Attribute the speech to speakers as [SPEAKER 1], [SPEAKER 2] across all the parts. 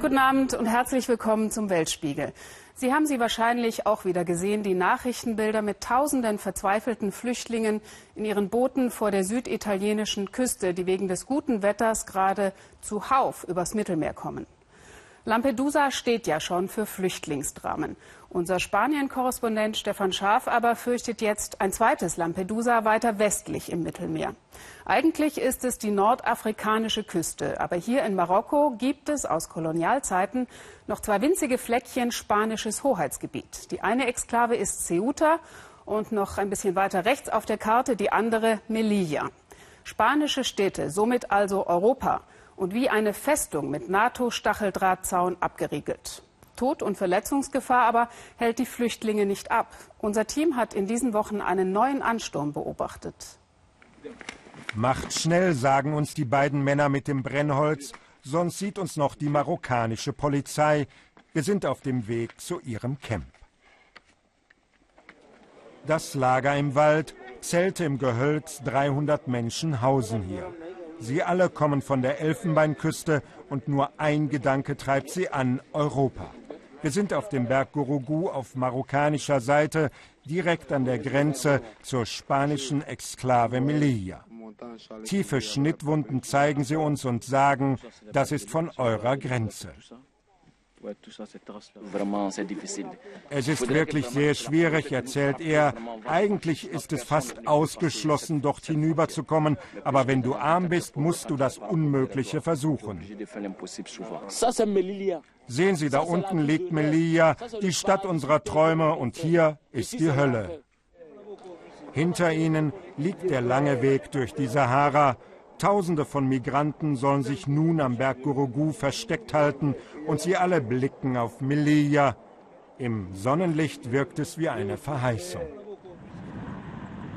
[SPEAKER 1] Guten Abend und herzlich willkommen zum Weltspiegel. Sie haben sie wahrscheinlich auch wieder gesehen, die Nachrichtenbilder mit tausenden verzweifelten Flüchtlingen in ihren Booten vor der süditalienischen Küste, die wegen des guten Wetters gerade zuhauf übers Mittelmeer kommen. Lampedusa steht ja schon für Flüchtlingsdramen. Unser Spanien-Korrespondent Stefan Schaaf aber fürchtet jetzt ein zweites Lampedusa weiter westlich im Mittelmeer. Eigentlich ist es die nordafrikanische Küste, aber hier in Marokko gibt es aus Kolonialzeiten noch zwei winzige Fleckchen spanisches Hoheitsgebiet. Die eine Exklave ist Ceuta und noch ein bisschen weiter rechts auf der Karte die andere Melilla. Spanische Städte, somit also Europa und wie eine Festung mit NATO-Stacheldrahtzaun abgeriegelt. Tod- und Verletzungsgefahr aber hält die Flüchtlinge nicht ab. Unser Team hat in diesen Wochen einen neuen Ansturm beobachtet.
[SPEAKER 2] Macht schnell, sagen uns die beiden Männer mit dem Brennholz, sonst sieht uns noch die marokkanische Polizei. Wir sind auf dem Weg zu ihrem Camp. Das Lager im Wald, Zelte im Gehölz, 300 Menschen hausen hier. Sie alle kommen von der Elfenbeinküste und nur ein Gedanke treibt sie an, Europa. Wir sind auf dem Berg Gurugú auf marokkanischer Seite, direkt an der Grenze zur spanischen Exklave Melilla. Tiefe Schnittwunden zeigen sie uns und sagen, das ist von eurer Grenze. Es ist wirklich sehr schwierig, erzählt er. Eigentlich ist es fast ausgeschlossen, dort hinüberzukommen. Aber wenn du arm bist, musst du das Unmögliche versuchen. Sehen Sie, da unten liegt Melilla, die Stadt unserer Träume, und hier ist die Hölle. Hinter ihnen liegt der lange Weg durch die Sahara. Tausende von Migranten sollen sich nun am Berg Gurugú versteckt halten und sie alle blicken auf Melilla. Im Sonnenlicht wirkt es wie eine Verheißung.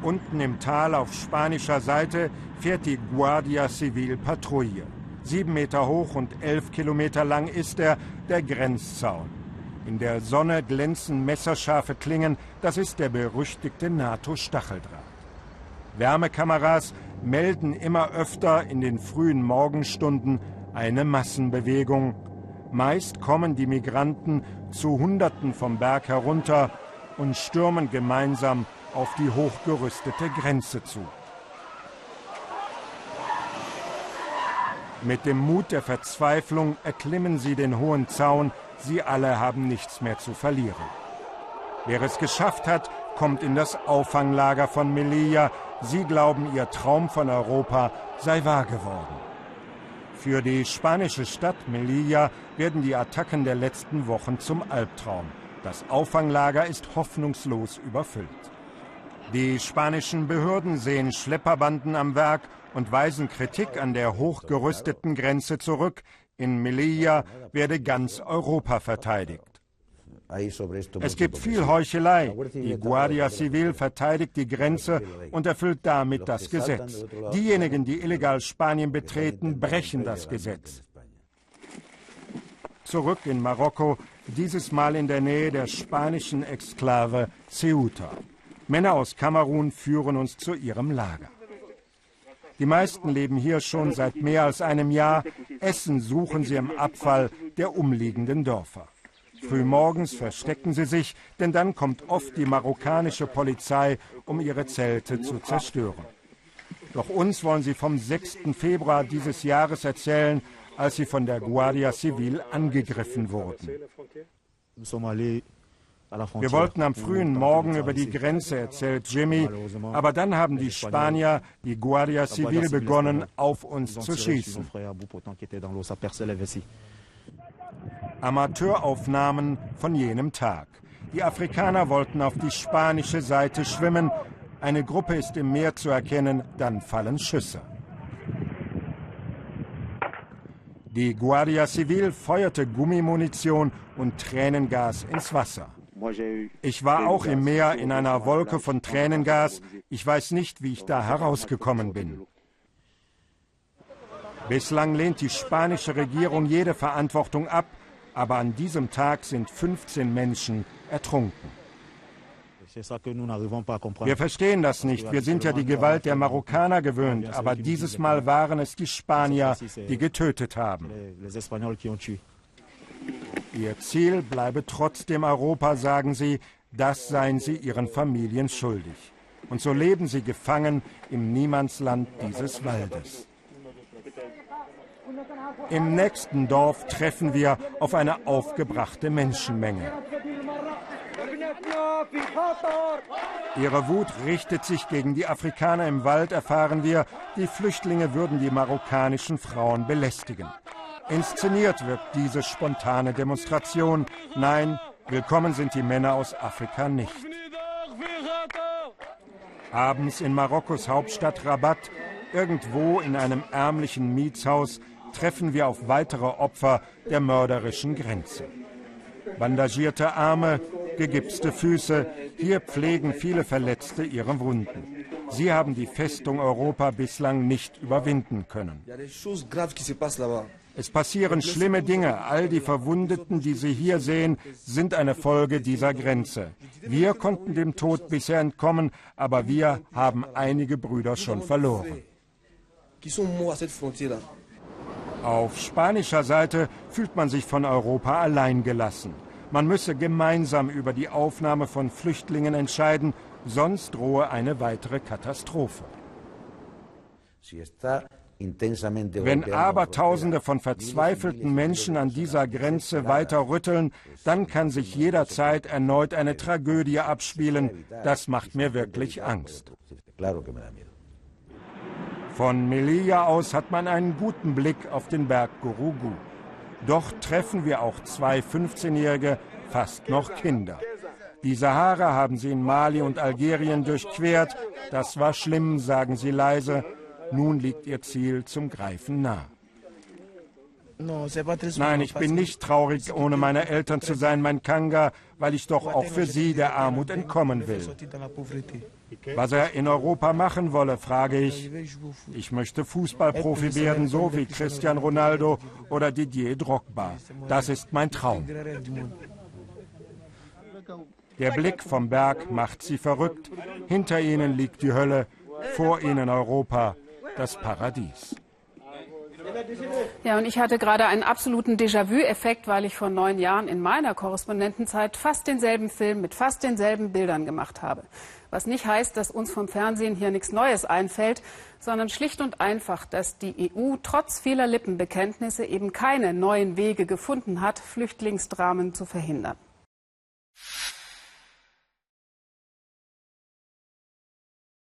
[SPEAKER 2] Unten im Tal auf spanischer Seite fährt die Guardia Civil Patrouille. Sieben Meter hoch und elf Kilometer lang ist er, der Grenzzaun. In der Sonne glänzen messerscharfe Klingen, das ist der berüchtigte NATO-Stacheldraht. Wärmekameras melden immer öfter in den frühen Morgenstunden eine Massenbewegung. Meist kommen die Migranten zu Hunderten vom Berg herunter und stürmen gemeinsam auf die hochgerüstete Grenze zu. Mit dem Mut der Verzweiflung erklimmen sie den hohen Zaun. Sie alle haben nichts mehr zu verlieren. Wer es geschafft hat, kommt in das Auffanglager von Melilla. Sie glauben, ihr Traum von Europa sei wahr geworden. Für die spanische Stadt Melilla werden die Attacken der letzten Wochen zum Albtraum. Das Auffanglager ist hoffnungslos überfüllt. Die spanischen Behörden sehen Schlepperbanden am Werk und weisen Kritik an der hochgerüsteten Grenze zurück. In Melilla werde ganz Europa verteidigt. Es gibt viel Heuchelei. Die Guardia Civil verteidigt die Grenze und erfüllt damit das Gesetz. Diejenigen, die illegal Spanien betreten, brechen das Gesetz. Zurück in Marokko, dieses Mal in der Nähe der spanischen Exklave Ceuta. Männer aus Kamerun führen uns zu ihrem Lager. Die meisten leben hier schon seit mehr als einem Jahr. Essen suchen sie im Abfall der umliegenden Dörfer. Frühmorgens verstecken sie sich, denn dann kommt oft die marokkanische Polizei, um ihre Zelte zu zerstören. Doch uns wollen sie vom 6. Februar dieses Jahres erzählen, als sie von der Guardia Civil angegriffen wurden. Wir wollten am frühen Morgen über die Grenze, erzählt Jimmy, aber dann haben die Spanier, die Guardia Civil, begonnen, auf uns zu schießen. Amateuraufnahmen von jenem Tag. Die Afrikaner wollten auf die spanische Seite schwimmen. Eine Gruppe ist im Meer zu erkennen, dann fallen Schüsse. Die Guardia Civil feuerte Gummimunition und Tränengas ins Wasser. Ich war auch im Meer in einer Wolke von Tränengas. Ich weiß nicht, wie ich da herausgekommen bin. Bislang lehnt die spanische Regierung jede Verantwortung ab, aber an diesem Tag sind 15 Menschen ertrunken. Wir verstehen das nicht. Wir sind ja die Gewalt der Marokkaner gewöhnt, aber dieses Mal waren es die Spanier, die getötet haben. Ihr Ziel bleibe trotzdem Europa, sagen sie, das seien sie ihren Familien schuldig. Und so leben sie gefangen im Niemandsland dieses Waldes. Im nächsten Dorf treffen wir auf eine aufgebrachte Menschenmenge. Ihre Wut richtet sich gegen die Afrikaner im Wald, erfahren wir. Die Flüchtlinge würden die marokkanischen Frauen belästigen. Inszeniert wird diese spontane Demonstration. Nein, willkommen sind die Männer aus Afrika nicht. Abends in Marokkos Hauptstadt Rabat, irgendwo in einem ärmlichen Mietshaus, treffen wir auf weitere Opfer der mörderischen Grenze. Bandagierte Arme, gegipste Füße, hier pflegen viele Verletzte ihre Wunden. Sie haben die Festung Europa bislang nicht überwinden können. Es passieren schlimme Dinge. All die Verwundeten, die Sie hier sehen, sind eine Folge dieser Grenze. Wir konnten dem Tod bisher entkommen, aber wir haben einige Brüder schon verloren. Auf spanischer Seite fühlt man sich von Europa alleingelassen. Man müsse gemeinsam über die Aufnahme von Flüchtlingen entscheiden, sonst drohe eine weitere Katastrophe. Wenn Abertausende von verzweifelten Menschen an dieser Grenze weiter rütteln, dann kann sich jederzeit erneut eine Tragödie abspielen. Das macht mir wirklich Angst. Von Melilla aus hat man einen guten Blick auf den Berg Gurugu. Doch treffen wir auch zwei 15-Jährige, fast noch Kinder. Die Sahara haben sie in Mali und Algerien durchquert. Das war schlimm, sagen sie leise. Nun liegt ihr Ziel zum Greifen nah. Nein, ich bin nicht traurig, ohne meine Eltern zu sein, mein Kanga, weil ich doch auch für sie der Armut entkommen will. Was er in Europa machen wolle, frage ich. Ich möchte Fußballprofi werden, so wie Cristiano Ronaldo oder Didier Drogba. Das ist mein Traum. Der Blick vom Berg macht sie verrückt. Hinter ihnen liegt die Hölle, vor ihnen Europa, das Paradies.
[SPEAKER 1] Ja, und ich hatte gerade einen absoluten Déjà-vu-Effekt, weil ich vor neun Jahren in meiner Korrespondentenzeit fast denselben Film mit fast denselben Bildern gemacht habe. Was nicht heißt, dass uns vom Fernsehen hier nichts Neues einfällt, sondern schlicht und einfach, dass die EU trotz vieler Lippenbekenntnisse eben keine neuen Wege gefunden hat, Flüchtlingsdramen zu verhindern.